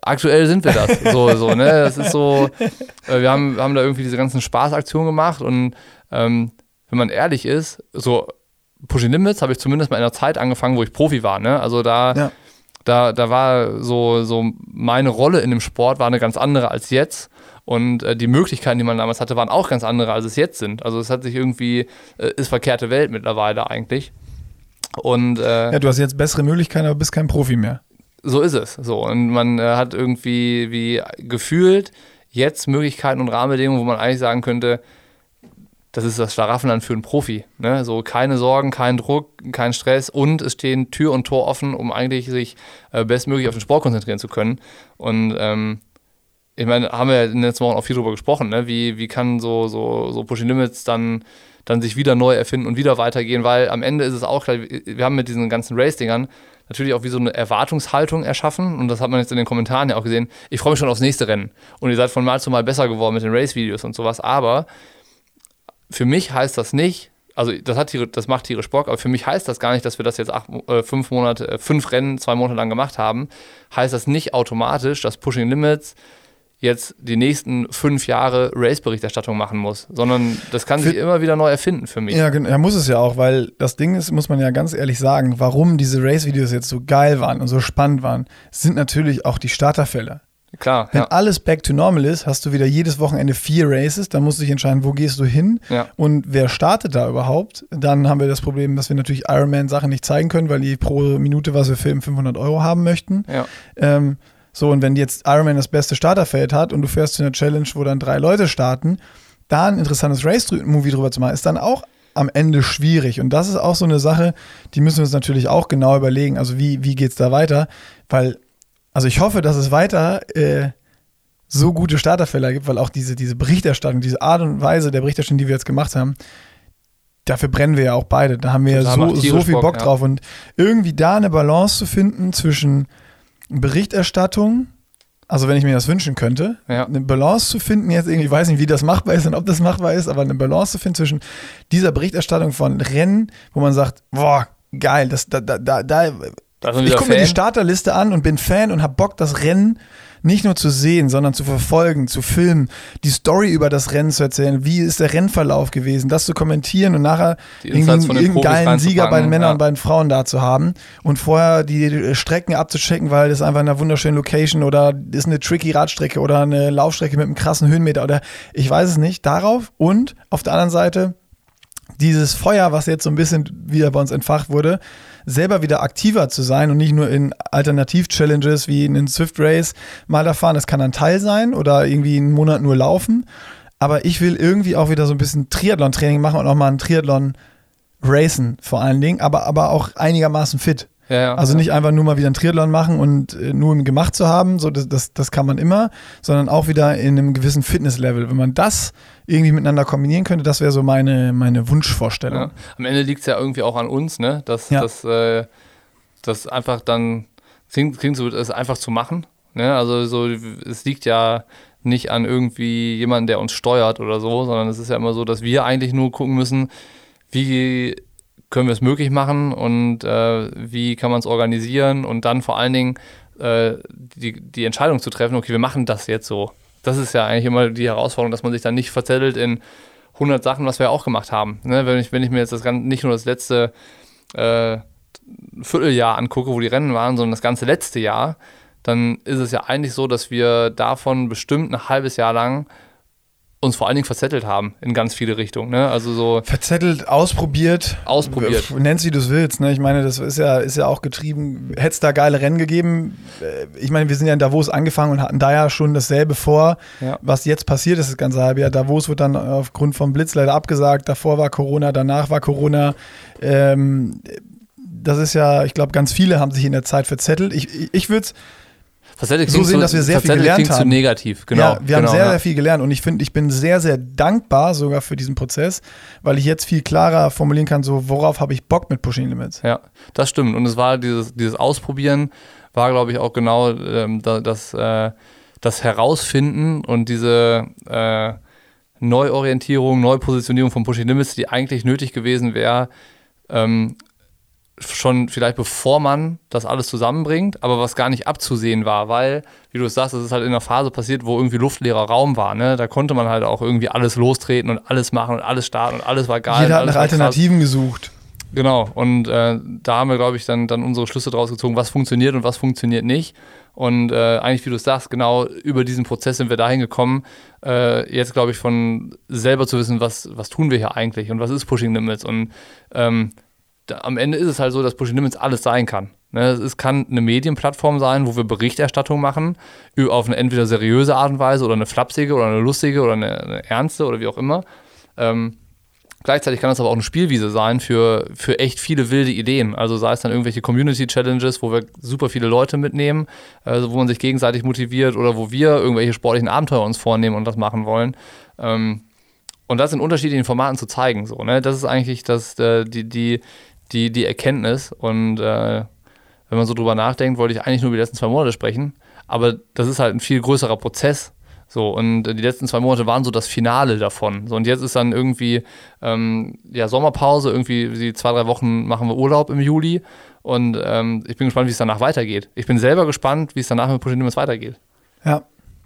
Aktuell sind wir das. so, so, ne? Das ist so, äh, wir haben, haben da irgendwie diese ganzen Spaßaktionen gemacht und ähm, wenn man ehrlich ist, so Pushing Limits habe ich zumindest mal in einer Zeit angefangen, wo ich Profi war. Ne? Also da, ja. da, da war so, so meine Rolle in dem Sport war eine ganz andere als jetzt. Und äh, die Möglichkeiten, die man damals hatte, waren auch ganz andere, als es jetzt sind. Also es hat sich irgendwie, äh, ist verkehrte Welt mittlerweile eigentlich. Und, äh, ja, du hast jetzt bessere Möglichkeiten, aber bist kein Profi mehr. So ist es. So. Und man äh, hat irgendwie wie gefühlt jetzt Möglichkeiten und Rahmenbedingungen, wo man eigentlich sagen könnte, das ist das Schlaraffenland für einen Profi. Ne? So keine Sorgen, kein Druck, kein Stress und es stehen Tür und Tor offen, um eigentlich sich äh, bestmöglich auf den Sport konzentrieren zu können. Und ähm, ich meine, haben wir in den letzten Wochen auch viel darüber gesprochen, ne? wie, wie kann so, so, so Pushing Limits dann, dann sich wieder neu erfinden und wieder weitergehen, weil am Ende ist es auch klar, wir haben mit diesen ganzen Race-Dingern natürlich auch wie so eine Erwartungshaltung erschaffen und das hat man jetzt in den Kommentaren ja auch gesehen. Ich freue mich schon aufs nächste Rennen und ihr seid von Mal zu Mal besser geworden mit den Race-Videos und sowas, aber für mich heißt das nicht, also das, hat Tiere, das macht tierisch Bock, aber für mich heißt das gar nicht, dass wir das jetzt acht, äh, fünf Monate, äh, fünf Rennen, zwei Monate lang gemacht haben. Heißt das nicht automatisch, dass Pushing Limits jetzt die nächsten fünf Jahre Race-Berichterstattung machen muss, sondern das kann sich immer wieder neu erfinden für mich. Ja, ja, muss es ja auch, weil das Ding ist, muss man ja ganz ehrlich sagen, warum diese Race-Videos jetzt so geil waren und so spannend waren, sind natürlich auch die Starterfälle. Klar. Wenn ja. alles back to normal ist, hast du wieder jedes Wochenende vier Races, dann musst du dich entscheiden, wo gehst du hin ja. und wer startet da überhaupt. Dann haben wir das Problem, dass wir natürlich Ironman-Sachen nicht zeigen können, weil die pro Minute, was wir filmen, 500 Euro haben möchten. Ja. Ähm, so, und wenn jetzt Ironman das beste Starterfeld hat und du fährst zu einer Challenge, wo dann drei Leute starten, da ein interessantes Race-Movie drüber zu machen, ist dann auch am Ende schwierig. Und das ist auch so eine Sache, die müssen wir uns natürlich auch genau überlegen. Also, wie, wie geht es da weiter? Weil also ich hoffe, dass es weiter äh, so gute Starterfälle gibt, weil auch diese, diese Berichterstattung, diese Art und Weise der Berichterstattung, die wir jetzt gemacht haben, dafür brennen wir ja auch beide. Da haben wir ja so, so viel Bock, Bock drauf. Und irgendwie da eine Balance zu finden zwischen Berichterstattung, also wenn ich mir das wünschen könnte, ja. eine Balance zu finden, jetzt irgendwie, ich weiß nicht, wie das machbar ist und ob das machbar ist, aber eine Balance zu finden zwischen dieser Berichterstattung von Rennen, wo man sagt, boah, geil, das, da, da, da, da ich gucke mir die Starterliste an und bin Fan und habe Bock, das Rennen nicht nur zu sehen, sondern zu verfolgen, zu filmen, die Story über das Rennen zu erzählen, wie ist der Rennverlauf gewesen, das zu kommentieren und nachher irgendeinen geilen Sieger bei den Männern ja. und bei den Frauen da zu haben und vorher die Strecken abzuchecken, weil das einfach eine wunderschöne Location oder ist eine tricky Radstrecke oder eine Laufstrecke mit einem krassen Höhenmeter oder ich weiß es nicht, darauf und auf der anderen Seite dieses Feuer, was jetzt so ein bisschen wieder bei uns entfacht wurde, selber wieder aktiver zu sein und nicht nur in Alternativ-Challenges wie in den Swift Race mal da fahren. Das kann ein Teil sein oder irgendwie einen Monat nur laufen. Aber ich will irgendwie auch wieder so ein bisschen Triathlon-Training machen und auch mal einen Triathlon racen vor allen Dingen, aber, aber auch einigermaßen fit. Ja, ja, also nicht einfach nur mal wieder einen Triathlon machen und äh, nur gemacht zu haben, so das, das, das kann man immer, sondern auch wieder in einem gewissen Fitnesslevel. Wenn man das irgendwie miteinander kombinieren könnte, das wäre so meine, meine Wunschvorstellung. Am Ende liegt es ja irgendwie auch an uns, ne? dass das äh, dass einfach dann klingt, klingt so, es einfach zu machen. Ne? Also so, es liegt ja nicht an irgendwie jemandem, der uns steuert oder so, sondern es ist ja immer so, dass wir eigentlich nur gucken müssen, wie können wir es möglich machen und äh, wie kann man es organisieren und dann vor allen Dingen äh, die, die Entscheidung zu treffen, okay, wir machen das jetzt so. Das ist ja eigentlich immer die Herausforderung, dass man sich dann nicht verzettelt in 100 Sachen, was wir auch gemacht haben. Ne? Wenn, ich, wenn ich mir jetzt das ganze, nicht nur das letzte äh, Vierteljahr angucke, wo die Rennen waren, sondern das ganze letzte Jahr, dann ist es ja eigentlich so, dass wir davon bestimmt ein halbes Jahr lang uns vor allen Dingen verzettelt haben in ganz viele Richtungen. Ne? Also so Verzettelt, ausprobiert. ausprobiert. Nenn's wie du es willst. Ne? Ich meine, das ist ja, ist ja auch getrieben. Hätte es da geile Rennen gegeben? Äh, Ich meine, wir sind ja in Davos angefangen und hatten da ja schon dasselbe vor, Ja. was jetzt passiert ist, das ganze halbe Jahr. Davos wird dann aufgrund vom Blitz leider abgesagt. Davor war Corona, danach war Corona. Ähm, das ist ja, ich glaube, ganz viele haben sich in der Zeit verzettelt. Ich, ich, ich würde es Verzettelt So sehen, dass wir sehr viel verzettelt gelernt klingt zu haben. negativ. Genau. ja, wir haben genau, sehr, ja. sehr viel gelernt und ich finde, ich bin sehr, sehr dankbar sogar für diesen Prozess, weil ich jetzt viel klarer formulieren kann, so worauf habe ich Bock mit Pushing Limits. Ja, das stimmt. Und es war dieses, dieses Ausprobieren, war, glaube ich, auch genau ähm, da- das, äh, das Herausfinden und diese äh, Neuorientierung, Neupositionierung von Pushing Limits, die eigentlich nötig gewesen wäre, ähm, schon vielleicht bevor man das alles zusammenbringt, aber was gar nicht abzusehen war, weil, wie du es sagst, das ist halt in einer Phase passiert, wo irgendwie luftleerer Raum war. Ne? Da konnte man halt auch irgendwie alles lostreten und alles machen und alles starten und alles war geil. Jeder hat nach war krass. Alternativen gesucht. Genau, und äh, da haben wir, glaube ich, dann, dann unsere Schlüsse draus gezogen, was funktioniert und was funktioniert nicht. Und äh, eigentlich, wie du es sagst, genau über diesen Prozess sind wir dahin gekommen, äh, jetzt, glaube ich, von selber zu wissen, was, was tun wir hier eigentlich und was ist Pushing Limits. Und ähm, am Ende ist es halt so, dass Pushing Limits alles sein kann. Ne, es kann eine Medienplattform sein, wo wir Berichterstattung machen, auf eine entweder seriöse Art und Weise oder eine flapsige oder eine lustige oder eine, eine ernste oder wie auch immer. Ähm, Gleichzeitig kann das aber auch eine Spielwiese sein für, für echt viele wilde Ideen. Also sei es dann irgendwelche Community-Challenges, wo wir super viele Leute mitnehmen, also wo man sich gegenseitig motiviert oder wo wir irgendwelche sportlichen Abenteuer uns vornehmen und das machen wollen. Ähm, und das in unterschiedlichen Formaten zu zeigen. So, ne? Das ist eigentlich das, äh, die, die, die, die Erkenntnis. Und äh, wenn man so drüber nachdenkt, wollte ich eigentlich nur über die letzten zwei Monate sprechen. Aber das ist halt ein viel größerer Prozess. So, und äh, die letzten zwei Monate waren so das Finale davon. So, und jetzt ist dann irgendwie ähm, ja, Sommerpause, irgendwie die zwei, drei Wochen machen wir Urlaub im Juli. Und ähm, ich bin gespannt, wie es danach weitergeht. Ich bin selber gespannt, wie es danach mit Limits weitergeht. Ja.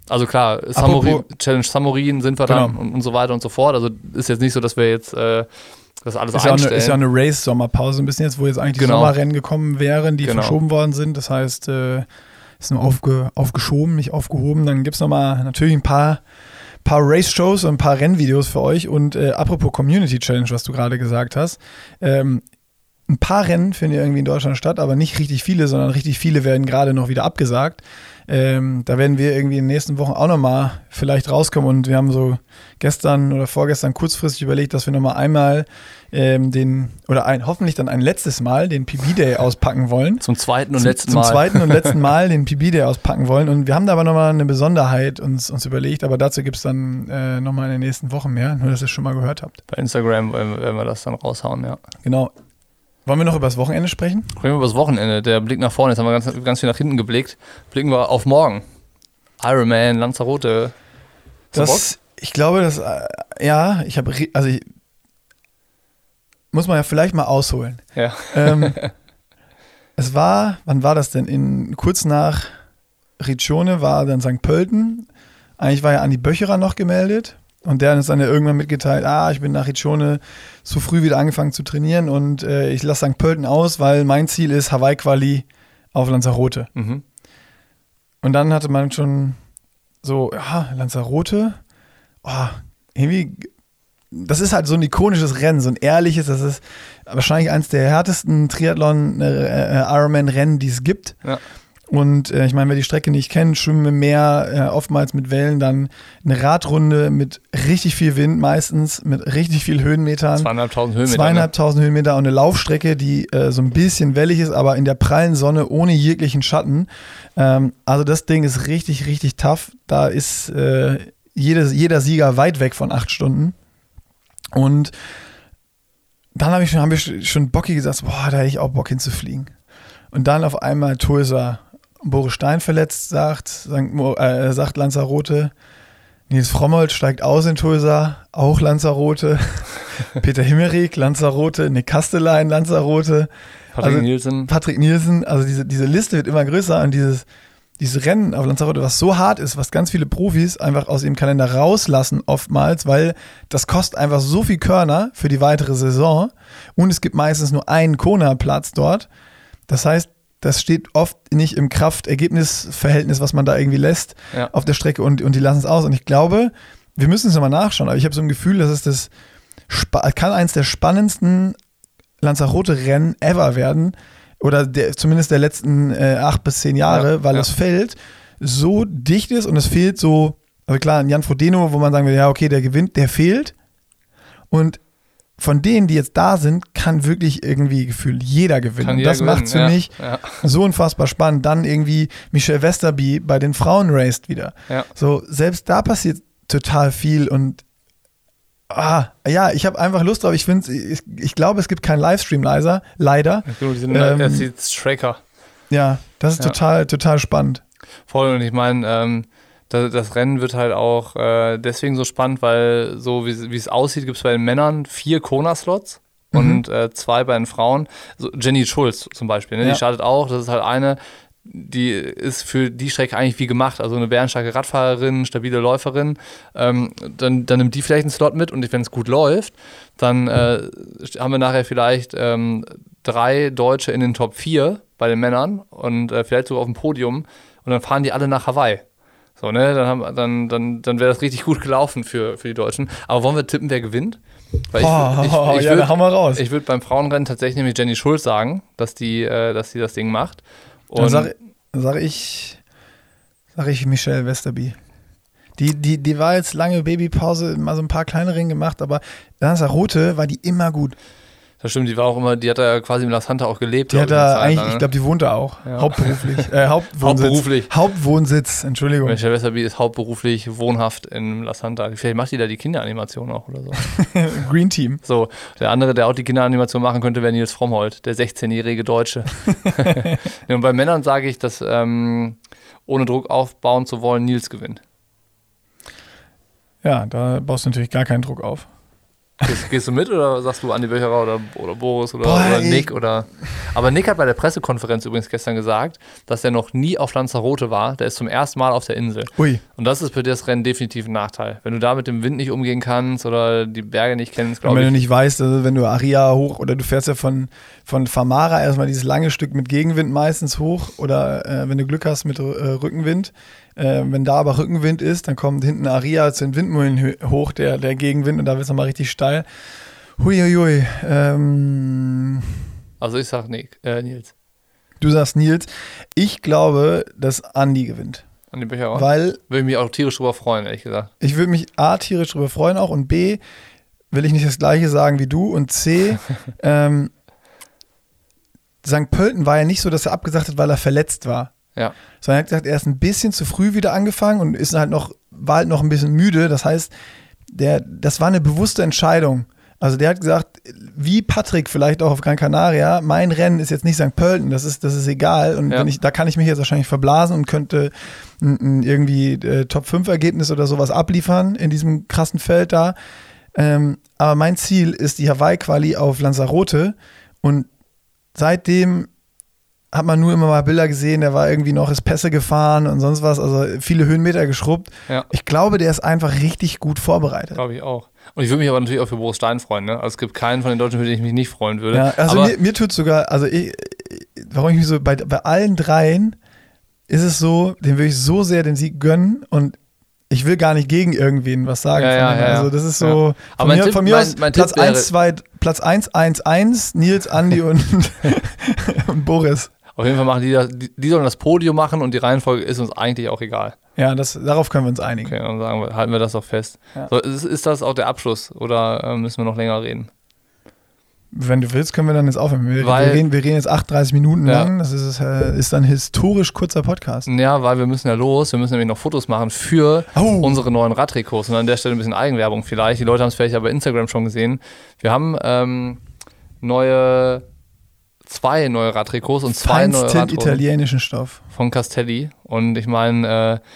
Also klar, Samuri, Challenge Samurin sind wir dann Genau. und, und so weiter und so fort. Also ist jetzt nicht so, dass wir jetzt äh, das alles Ist ja, auch eine, einstellen. ist ja eine Race-Sommerpause ein bisschen jetzt, wo jetzt eigentlich die Genau. Sommerrennen gekommen wären, die Genau. verschoben worden sind. Das heißt, äh, ist nur aufge, aufgeschoben, nicht aufgehoben. Dann gibt es nochmal natürlich ein paar, paar Race-Shows und ein paar Rennvideos für euch. Und äh, apropos Community Challenge, was du gerade gesagt hast. Ähm, ein paar Rennen finden ja irgendwie in Deutschland statt, aber nicht richtig viele, sondern richtig viele werden gerade noch wieder abgesagt. Ähm, da werden wir irgendwie in den nächsten Wochen auch nochmal vielleicht rauskommen und wir haben so gestern oder vorgestern kurzfristig überlegt, dass wir nochmal einmal ähm, den, oder ein, hoffentlich dann ein letztes Mal den PB-Day auspacken wollen. zum zweiten und Zum, letzten zum Mal. zweiten und letzten Mal den PB-Day auspacken wollen. Und wir haben da aber nochmal eine Besonderheit uns, uns überlegt, aber dazu gibt es dann äh, nochmal in den nächsten Wochen mehr, nur dass ihr es schon mal gehört habt. Bei Instagram werden wir das dann raushauen, ja. Genau. Wollen wir noch über das Wochenende sprechen? Sprechen wir über das Wochenende. Der Blick nach vorne. Jetzt haben wir ganz, ganz viel nach hinten geblickt. Blicken wir auf morgen. Ironman, Lanzarote. Hast du Bock? Das, ich glaube, dass, äh, ja, ich habe, also ich, muss man ja vielleicht mal ausholen. Ja. Ähm, es war, wann war das denn? In, kurz nach Riccione war dann St. Pölten. Eigentlich war ja Andi Böcherer noch gemeldet. Und der hat uns dann ja irgendwann mitgeteilt, ah, ich bin nach Riccione zu früh wieder angefangen zu trainieren und äh, ich lasse St. Pölten aus, weil mein Ziel ist Hawaii-Quali auf Lanzarote. Mhm. Und dann hatte man schon so, ja, Lanzarote, oh, irgendwie, das ist halt so ein ikonisches Rennen, so ein ehrliches, das ist wahrscheinlich eines der härtesten Triathlon-Ironman-Rennen, die es gibt. Ja. Und äh, ich meine, wer die Strecke nicht kennt, schwimmen im Meer, äh, oftmals mit Wellen, dann eine Radrunde mit richtig viel Wind meistens, mit richtig viel Höhenmetern. Zweieinhalbtausend Höhenmeter. ne? Zweieinhalbtausend Höhenmeter und eine Laufstrecke, die äh, so ein bisschen wellig ist, aber in der prallen Sonne ohne jeglichen Schatten. Ähm, also das Ding ist richtig, richtig tough. Da ist äh, jedes, jeder Sieger weit weg von acht Stunden. Und dann hab ich schon, haben wir schon Bocki gesagt, boah, da hätte ich auch Bock hinzufliegen. Und dann auf einmal Tulsa, Boris Stein verletzt, sagt, St. Mo, äh, sagt Lanzarote. Nils Frommold steigt aus in Tulsa, auch Lanzarote. Peter Himmerich, Lanzarote. Nick Kastelein, Lanzarote. Patrick also- Nielsen. Patrick Nielsen. Also diese, diese Liste wird immer größer und dieses, dieses Rennen auf Lanzarote, was so hart ist, was ganz viele Profis einfach aus ihrem Kalender rauslassen oftmals, weil das kostet einfach so viel Körner für die weitere Saison und es gibt meistens nur einen Kona-Platz dort. Das heißt, das steht oft nicht im Kraft-Ergebnis-Verhältnis, was man da irgendwie lässt Ja. auf der Strecke und, und die lassen es aus. Und ich glaube, wir müssen es nochmal nachschauen, aber ich habe so ein Gefühl, dass es das kann eins der spannendsten Lanzarote-Rennen ever werden. Oder der, zumindest der letzten äh, acht bis zehn Jahre, Ja, weil ja. das Feld so dicht ist und es fehlt so, also klar, ein Jan Frodeno, wo man sagen will, ja, okay, der gewinnt, der fehlt. Und von denen, die jetzt da sind, kann wirklich irgendwie gefühlt jeder gewinnen. Kann und jeder das macht für ja, mich Ja, so unfassbar spannend. Dann irgendwie Michelle Westerby bei den Frauen raced wieder. ja. So, selbst da passiert total viel und ah, ja, ich habe einfach Lust drauf. Ich finde, ich, ich glaube, es gibt keinen Livestream leiser, leider. Die sind Ähm, ähm, die Striker. Ja, das ist total, total spannend. Voll, und ich meine, ähm, das, das Rennen wird halt auch äh, deswegen so spannend, weil so wie es aussieht, gibt es bei den Männern vier Kona-Slots Mhm. und äh, zwei bei den Frauen. So, Jenny Schulz zum Beispiel, ne? Ja. die startet auch. Das ist halt eine, die ist für die Strecke eigentlich wie gemacht. Also eine bärenstarke Radfahrerin, stabile Läuferin. Ähm, dann, dann nimmt die vielleicht einen Slot mit und wenn es gut läuft, dann äh, haben wir nachher vielleicht ähm, drei Deutsche in den Top 4 bei den Männern und äh, vielleicht sogar auf dem Podium und dann fahren die alle nach Hawaii. So, ne, dann, haben, dann, dann, dann wäre das richtig gut gelaufen für, für die Deutschen. Aber wollen wir tippen, wer gewinnt? Weil ich, Oh, ich, ich, ja, würd- dann hau mal raus. ich würde beim Frauenrennen tatsächlich nämlich Jenny Schulz sagen, dass die, äh, dass die das Ding macht. Dann Und sage sag ich, sag ich Michelle Westerby. Die, die, die war jetzt lange Babypause, mal so ein paar kleine Ringe gemacht, aber Lanzarote war die immer gut. Das stimmt, die war auch immer, die hat da quasi in La Santa auch gelebt. Die hat ich, da eigentlich, lang, ich ne? glaube, die wohnt da auch. Ja. Hauptberuflich. Äh, Hauptwohnsitz. Hauptberuflich. Hauptwohnsitz, Entschuldigung. Michelle Westerby ist hauptberuflich wohnhaft in La Santa. Vielleicht macht die da die Kinderanimation auch oder so. Green Team. So, der andere, der auch die Kinderanimation machen könnte, wäre Nils Frommholt, der 16-jährige Deutsche. und bei Männern sage ich, dass ähm, ohne Druck aufbauen zu wollen, Nils gewinnt. Ja, da baust du natürlich gar keinen Druck auf. Gehst, gehst du mit oder sagst du Andi Böcherer oder, oder Boris oder, Boah, oder. Nick oder. Aber Nick hat bei der Pressekonferenz übrigens gestern gesagt, dass er noch nie auf Lanzarote war. Der ist zum ersten Mal auf der Insel. Ui. Und das ist für das Rennen definitiv ein Nachteil. Wenn du da mit dem Wind nicht umgehen kannst oder die Berge nicht kennst, Und glaube wenn ich. du nicht weißt, also wenn du Aria hoch oder du fährst ja von, von Famara erstmal dieses lange Stück mit Gegenwind meistens hoch oder äh, wenn du Glück hast mit äh, Rückenwind. Äh, wenn da aber Rückenwind ist, dann kommt hinten Aria zu den Windmühlen hoch, der, der Gegenwind und da wird es nochmal richtig steil. Huiuiui. Ähm, Also ich sag Nick, äh, Nils. du sagst Nils. Ich glaube, dass Andi gewinnt. Andi Böcherer. Weil Würde ich mich auch tierisch drüber freuen, ehrlich gesagt. ich würde mich A, tierisch darüber freuen auch und B, will ich nicht das gleiche sagen wie du und C, ähm, St. Pölten war ja nicht so, dass er abgesagt hat, weil er verletzt war. Ja. Sondern er hat gesagt, er ist ein bisschen zu früh wieder angefangen und ist halt noch, war halt noch ein bisschen müde. Das heißt, der, das war eine bewusste Entscheidung. Also der hat gesagt, wie Patrick vielleicht auch auf Gran Canaria, mein Rennen ist jetzt nicht St. Pölten, das ist, das ist egal. Und Ja. wenn ich, da kann ich mich jetzt wahrscheinlich verblasen und könnte ein, ein irgendwie äh, Top-5-Ergebnis oder sowas abliefern in diesem krassen Feld da. Ähm, aber mein Ziel ist die Hawaii-Quali auf Lanzarote und seitdem hat man nur immer mal Bilder gesehen, der war irgendwie noch ist Pässe gefahren und sonst was, also viele Höhenmeter geschrubbt. Ja. Ich glaube, der ist einfach richtig gut vorbereitet. Glaube ich auch. Und ich würde mich aber natürlich auch für Boris Stein freuen. Ne? Also es gibt keinen von den Deutschen, für den ich mich nicht freuen würde. Ja, also aber mir, mir tut sogar, also ich, warum ich mich so, bei, bei allen dreien ist es so, den will ich so sehr den Sieg gönnen und ich will gar nicht gegen irgendwen was sagen. Ja, ja, ja, also das ist so, Aber von mein mir, Tipp- von mir mein- aus mein Platz Tipp wäre- 1, 2, Platz 1, 1, 1, Nils, Andi und, und Boris. Auf jeden Fall machen die das, die, die sollen das Podium machen und die Reihenfolge ist uns eigentlich auch egal. Ja, das, darauf können wir uns einigen. Okay, dann sagen wir, halten wir das auch fest. Ja. So, ist, ist das auch der Abschluss oder äh, müssen wir noch länger reden? Wenn du willst, können wir dann jetzt aufhören. Wir, Weil- wir, reden, wir reden jetzt 38 Minuten Ja. lang. Das ist, äh, ist ein historisch kurzer Podcast. Ja, weil wir müssen ja los. Wir müssen nämlich noch Fotos machen für Oh. unsere neuen Radtrikots. Und an der Stelle ein bisschen Eigenwerbung vielleicht. Die Leute haben es vielleicht ja bei Instagram schon gesehen. Wir haben ähm, neue, zwei neue Radtrikots und zwei neue Radhosen italienischen Stoff. von Castelli. Und ich meine, äh,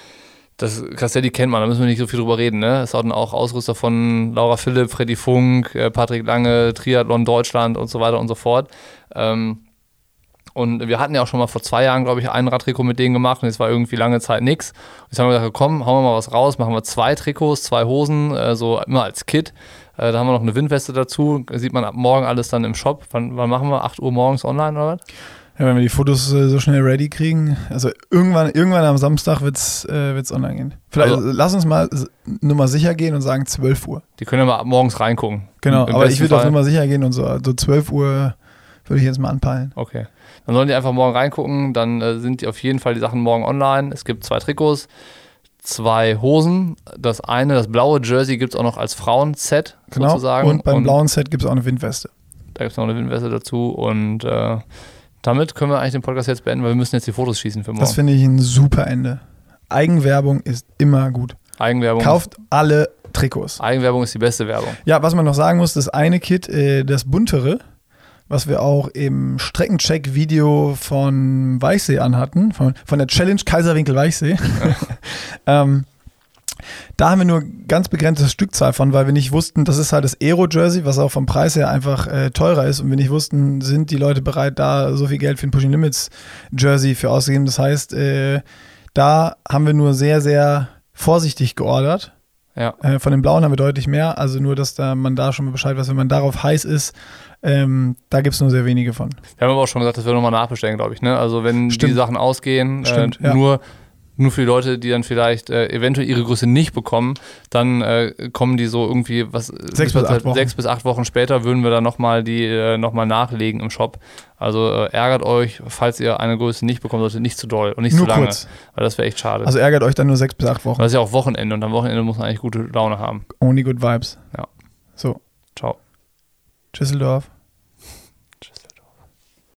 das Castelli kennt man, da müssen wir nicht so viel drüber reden. Ne? Es hatten auch Ausrüster von Laura Philipp, Freddy Funk, äh, Patrick Lange, Triathlon Deutschland und so weiter und so fort. Ähm, und wir hatten ja auch schon mal vor zwei Jahren, glaube ich, einen Radtrikot mit denen gemacht und es war irgendwie lange Zeit nichts. Jetzt haben wir gesagt, komm, hauen wir mal was raus, machen wir zwei Trikots, zwei Hosen, äh, so immer als Kit. Äh, da haben wir noch eine Windweste dazu, sieht man ab morgen alles dann im Shop. Wann, wann machen wir? 8 Uhr morgens online oder was? Ja, wenn wir die Fotos äh, so schnell ready kriegen, also irgendwann, irgendwann am Samstag wird es äh, wird's online gehen. Vielleicht Also- lass uns mal nur mal sicher gehen und sagen 12 Uhr. Die können ja mal ab morgens reingucken. Genau, Im aber ich würde auf Fall- Nummer sicher gehen und so, so 12 Uhr würde ich jetzt mal anpeilen. Okay. Dann sollen die einfach morgen reingucken, dann äh, sind die auf jeden Fall die Sachen morgen online. Es gibt zwei Trikots, zwei Hosen. Das eine, das blaue Jersey gibt es auch noch als Frauenset Genau. sozusagen. Und beim blauen Set gibt es auch eine Windweste. Da gibt es noch eine Windweste dazu. Und äh, damit können wir eigentlich den Podcast jetzt beenden, weil wir müssen jetzt die Fotos schießen für morgen. Das finde ich ein super Ende. Eigenwerbung ist immer gut. Eigenwerbung. Kauft alle Trikots. Eigenwerbung ist die beste Werbung. Ja, was man noch sagen muss, das eine Kit, äh, das buntere, was wir auch im Streckencheck-Video von Weichsee anhatten, von, von der Challenge Kaiserwinkel Weichsee. ähm, da haben wir nur ganz begrenzte Stückzahl von, weil wir nicht wussten, das ist halt das Aero-Jersey, was auch vom Preis her einfach äh, teurer ist und wir nicht wussten, sind die Leute bereit, da so viel Geld für ein Pushing Limits Jersey für auszugeben. Das heißt, äh, da haben wir nur sehr, sehr vorsichtig geordert. Ja. Äh, von den blauen haben wir deutlich mehr. Also nur, dass da man da schon mal Bescheid weiß, wenn man darauf heiß ist, ähm, da gibt es nur sehr wenige von. Wir haben aber auch schon gesagt, dass wir nochmal nachbestellen, glaube ich. Ne? Also wenn die Stimmt. Sachen ausgehen, Stimmt, äh, ja. nur, nur für die Leute, die dann vielleicht äh, eventuell ihre Größe nicht bekommen, dann äh, kommen die so irgendwie, was Sechs bis acht Wochen. sechs bis acht Wochen später würden wir dann nochmal die äh, nochmal nachlegen im Shop. Also äh, ärgert euch, falls ihr eine Größe nicht bekommen solltet, nicht zu doll und nicht nur zu lange. kurz. Weil das wäre echt schade. Also ärgert euch dann nur sechs bis acht Wochen. Das ist ja auch Wochenende und am Wochenende muss man eigentlich gute Laune haben. Only good vibes. Ja. So. Düsseldorf.